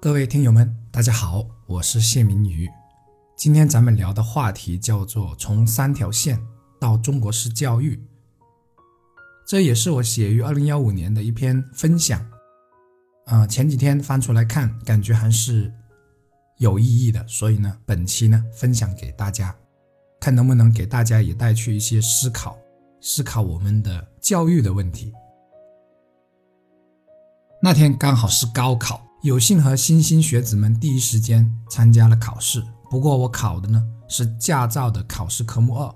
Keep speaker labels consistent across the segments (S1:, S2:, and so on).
S1: 各位听友们，大家好，我是谢明宇。今天咱们聊的话题叫做“从三条线到中国式教育”，这也是我写于二零幺五年的一篇分享。啊，前几天翻出来看，感觉还是有意义的，所以呢，本期呢分享给大家，看能不能给大家也带去一些思考，思考我们的教育的问题。那天刚好是高考。有幸和莘莘学子们第一时间参加了考试，不过我考的呢是驾照的考试科目二，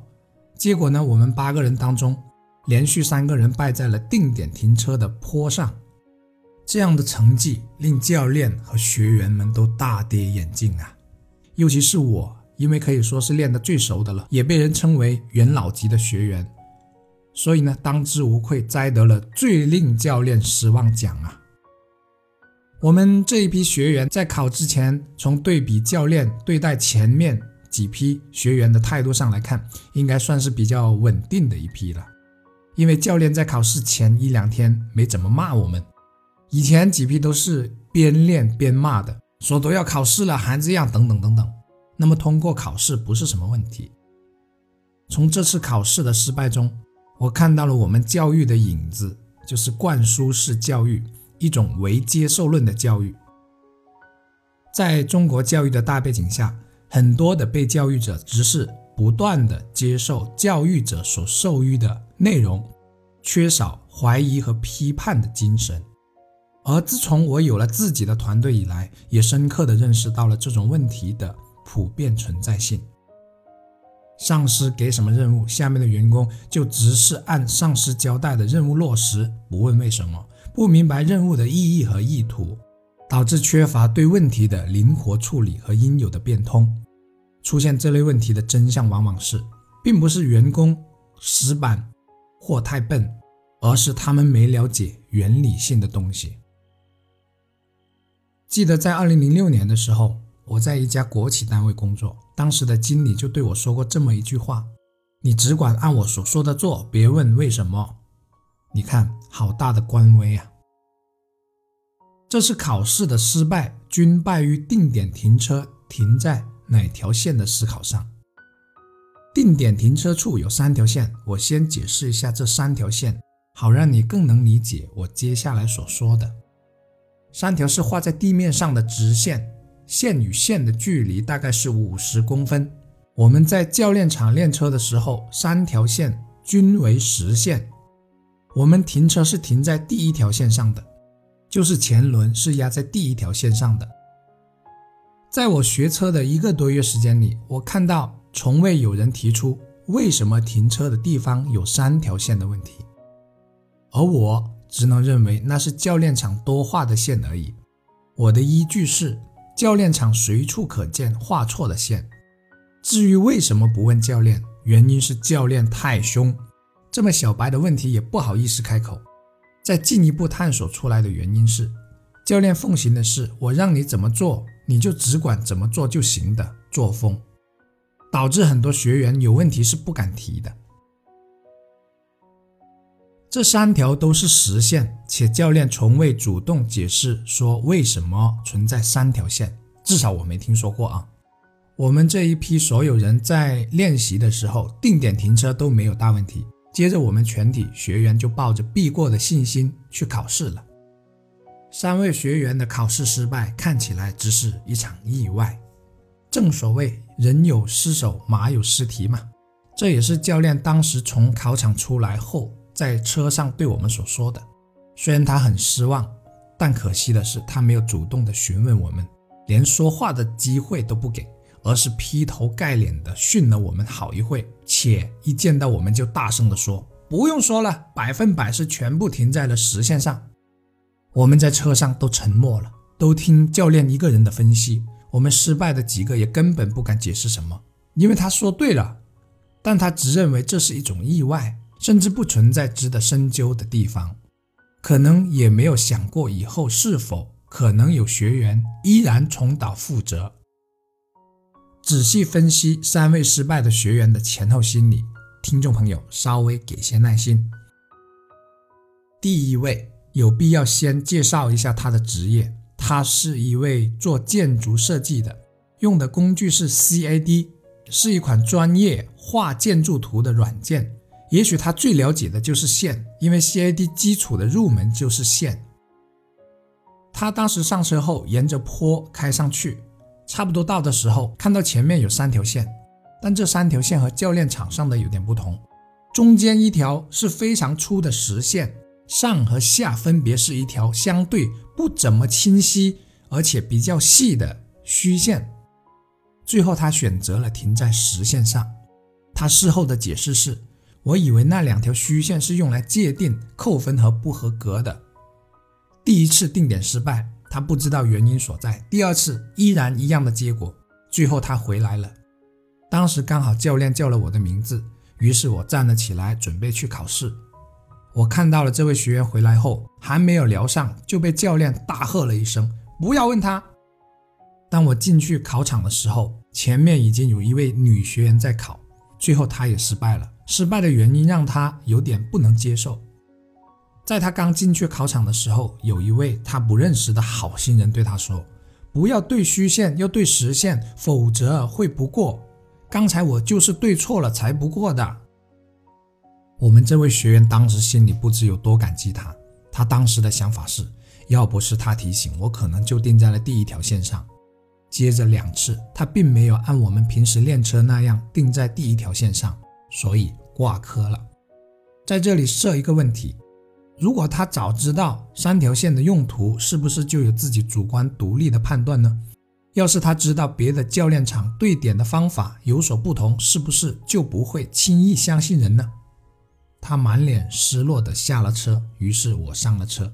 S1: 结果呢我们八个人当中，连续三个人败在了定点停车的坡上，这样的成绩令教练和学员们都大跌眼镜啊，尤其是我，因为可以说是练得最熟的了，也被人称为元老级的学员，所以呢当之无愧摘得了最令教练失望奖啊。我们这一批学员在考之前，从对比教练对待前面几批学员的态度上来看，应该算是比较稳定的一批了。因为教练在考试前一两天没怎么骂我们，以前几批都是边练边骂的，说都要考试了还这样，等等等等。那么通过考试不是什么问题。从这次考试的失败中，我看到了我们教育的影子，就是灌输式教育。一种唯接受论的教育，在中国教育的大背景下，很多的被教育者只是不断的接受教育者所授予的内容，缺少怀疑和批判的精神。而自从我有了自己的团队以来，也深刻的认识到了这种问题的普遍存在性。上司给什么任务，下面的员工就只是按上司交代的任务落实，不问为什么。不明白任务的意义和意图，导致缺乏对问题的灵活处理和应有的变通。出现这类问题的真相往往是，并不是员工死板或太笨，而是他们没了解原理性的东西。记得在二零零六年的时候，我在一家国企单位工作，当时的经理就对我说过这么一句话：“你只管按我所说的做，别问为什么。”你看，好大的官威啊！这次考试的失败，均败于定点停车停在哪条线的思考上。定点停车处有三条线，我先解释一下这三条线，好让你更能理解我接下来所说的。三条是画在地面上的直线，线与线的距离大概是五十公分。我们在教练场练车的时候，三条线均为实线。我们停车是停在第一条线上的，就是前轮是压在第一条线上的。在我学车的一个多月时间里，我看到从未有人提出为什么停车的地方有三条线的问题，而我只能认为那是教练场多画的线而已。我的依据是教练场随处可见画错的线。至于为什么不问教练，原因是教练太凶。这么小白的问题也不好意思开口，再进一步探索出来的原因是，教练奉行的是我让你怎么做你就只管怎么做就行的作风，导致很多学员有问题是不敢提的。这三条都是实线，且教练从未主动解释说为什么存在三条线，至少我没听说过啊。我们这一批所有人在练习的时候，定点停车都没有大问题。接着，我们全体学员就抱着必过的信心去考试了。三位学员的考试失败，看起来只是一场意外。正所谓“人有失手，马有失蹄”嘛。这也是教练当时从考场出来后，在车上对我们所说的。虽然他很失望，但可惜的是，他没有主动的询问我们，连说话的机会都不给。而是劈头盖脸的训了我们好一会，且一见到我们就大声的说：“不用说了，百分百是全部停在了实线上。”我们在车上都沉默了，都听教练一个人的分析。我们失败的几个也根本不敢解释什么，因为他说对了，但他只认为这是一种意外，甚至不存在值得深究的地方，可能也没有想过以后是否可能有学员依然重蹈覆辙。仔细分析三位失败的学员的前后心理，听众朋友稍微给些耐心。第一位有必要先介绍一下他的职业，他是一位做建筑设计的，用的工具是 CAD，是一款专业画建筑图的软件。也许他最了解的就是线，因为 CAD 基础的入门就是线。他当时上车后，沿着坡开上去，差不多到的时候，看到前面有三条线，但这三条线和教练场上的有点不同，中间一条是非常粗的实线，上和下分别是一条相对不怎么清晰，而且比较细的虚线。最后他选择了停在实线上。他事后的解释是。我以为那两条虚线是用来界定扣分和不合格的。第一次定点失败，他不知道原因所在。第二次依然一样的结果。最后他回来了，当时刚好教练叫了我的名字，于是我站了起来，准备去考试。我看到了这位学员回来后，还没有聊上，就被教练大喝了一声：“不要问他！”当我进去考场的时候，前面已经有一位女学员在考，最后她也失败了。失败的原因让她有点不能接受。在他刚进去考场的时候，有一位他不认识的好心人对他说：“不要对虚线，要对实线，否则会不过。刚才我就是对错了才不过的。”我们这位学员当时心里不知有多感激他。他当时的想法是：要不是他提醒我，可能就定在了第一条线上。接着两次，他并没有按我们平时练车那样定在第一条线上，所以。挂科了，在这里设一个问题：如果他早知道三条线的用途，是不是就有自己主观独立的判断呢？要是他知道别的教练场对点的方法有所不同，是不是就不会轻易相信人呢？他满脸失落的下了车，于是我上了车。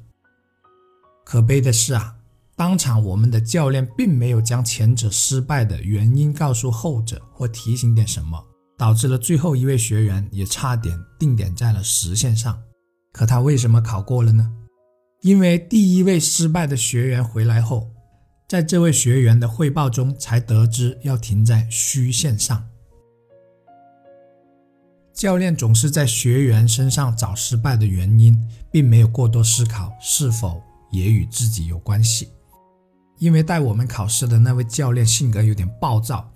S1: 可悲的是啊，当场我们的教练并没有将前者失败的原因告诉后者，或提醒点什么。导致了最后一位学员也差点定点在了实线上，可他为什么考过了呢？因为第一位失败的学员回来后，在这位学员的汇报中才得知要停在虚线上。教练总是在学员身上找失败的原因，并没有过多思考是否也与自己有关系。因为带我们考试的那位教练性格有点暴躁。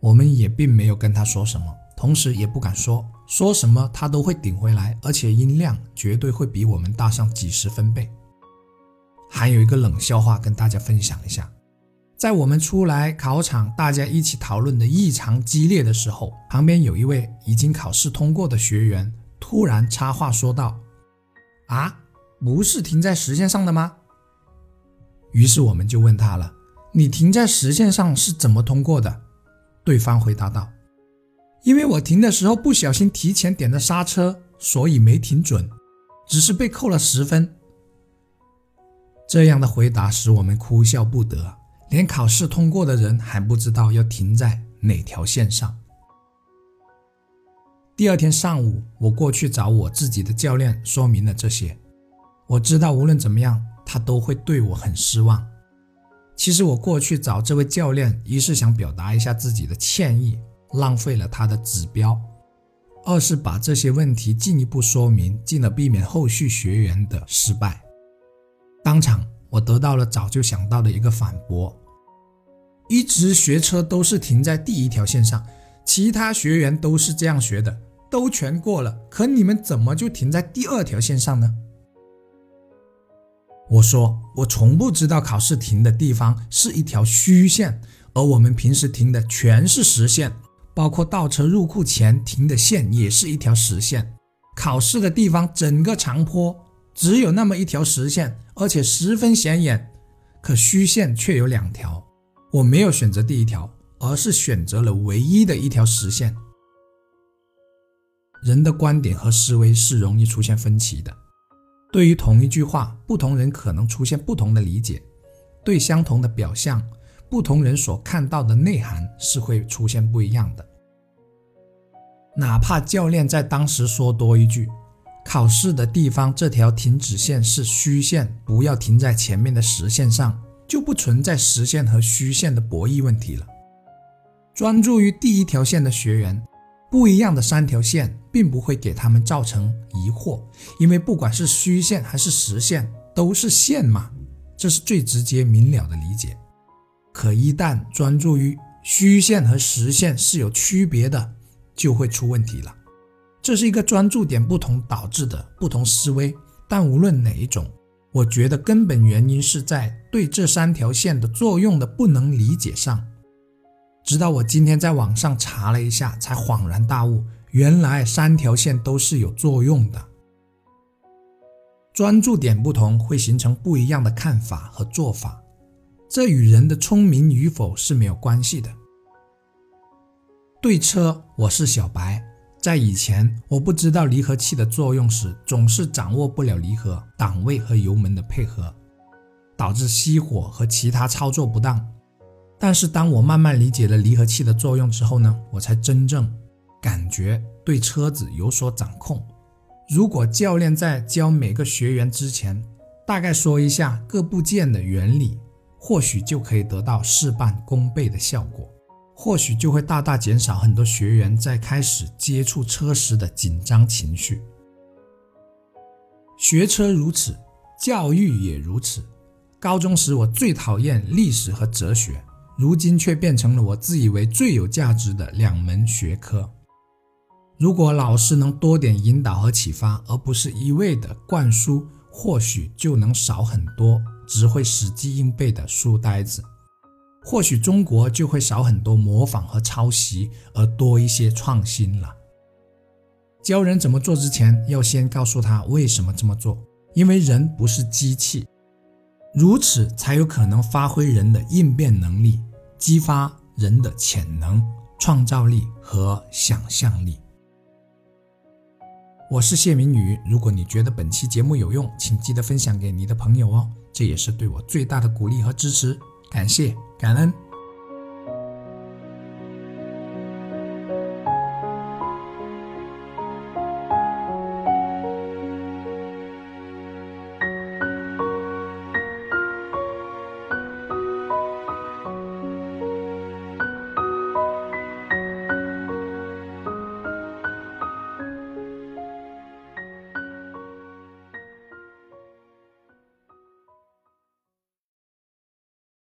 S1: 我们也并没有跟他说什么，同时也不敢说，说什么他都会顶回来，而且音量绝对会比我们大上几十分贝。还有一个冷笑话跟大家分享一下，在我们出来考场，大家一起讨论的异常激烈的时候，旁边有一位已经考试通过的学员突然插话说道：“啊，不是停在实线上的吗？”于是我们就问他了：“你停在实线上是怎么通过的？”对方回答道：“因为我停的时候不小心提前点了刹车，所以没停准，只是被扣了十分。”这样的回答使我们哭笑不得，连考试通过的人还不知道要停在哪条线上。第二天上午，我过去找我自己的教练，说明了这些。我知道无论怎么样，他都会对我很失望。其实我过去找这位教练，一是想表达一下自己的歉意，浪费了他的指标；二是把这些问题进一步说明，进而避免后续学员的失败。当场我得到了早就想到的一个反驳：一直学车都是停在第一条线上，其他学员都是这样学的，都全过了，可你们怎么就停在第二条线上呢？我说，我从不知道考试停的地方是一条虚线，而我们平时停的全是实线，包括倒车入库前停的线也是一条实线。考试的地方整个长坡只有那么一条实线，而且十分显眼，可虚线却有两条。我没有选择第一条，而是选择了唯一的一条实线。人的观点和思维是容易出现分歧的。对于同一句话，不同人可能出现不同的理解；对相同的表象，不同人所看到的内涵是会出现不一样的。哪怕教练在当时说多一句“考试的地方这条停止线是虚线，不要停在前面的实线上”，就不存在实线和虚线的博弈问题了。专注于第一条线的学员。不一样的三条线并不会给他们造成疑惑，因为不管是虚线还是实线，都是线嘛，这是最直接明了的理解。可一旦专注于虚线和实线是有区别的，就会出问题了。这是一个专注点不同导致的不同思维。但无论哪一种，我觉得根本原因是在对这三条线的作用的不能理解上。直到我今天在网上查了一下，才恍然大悟，原来三条线都是有作用的。专注点不同，会形成不一样的看法和做法，这与人的聪明与否是没有关系的。对车，我是小白。在以前，我不知道离合器的作用时，总是掌握不了离合、档位和油门的配合，导致熄火和其他操作不当。但是，当我慢慢理解了离合器的作用之后呢，我才真正感觉对车子有所掌控。如果教练在教每个学员之前，大概说一下各部件的原理，或许就可以得到事半功倍的效果，或许就会大大减少很多学员在开始接触车时的紧张情绪。学车如此，教育也如此。高中时我最讨厌历史和哲学，如今却变成了我自以为最有价值的两门学科。如果老师能多点引导和启发，而不是一味的灌输，或许就能少很多只会死记硬背的书呆子，或许中国就会少很多模仿和抄袭，而多一些创新了。教人怎么做之前，要先告诉他为什么这么做，因为人不是机器，如此才有可能发挥人的应变能力，激发人的潜能、创造力和想象力。我是谢明宇，如果你觉得本期节目有用，请记得分享给你的朋友哦，这也是对我最大的鼓励和支持，感谢感恩。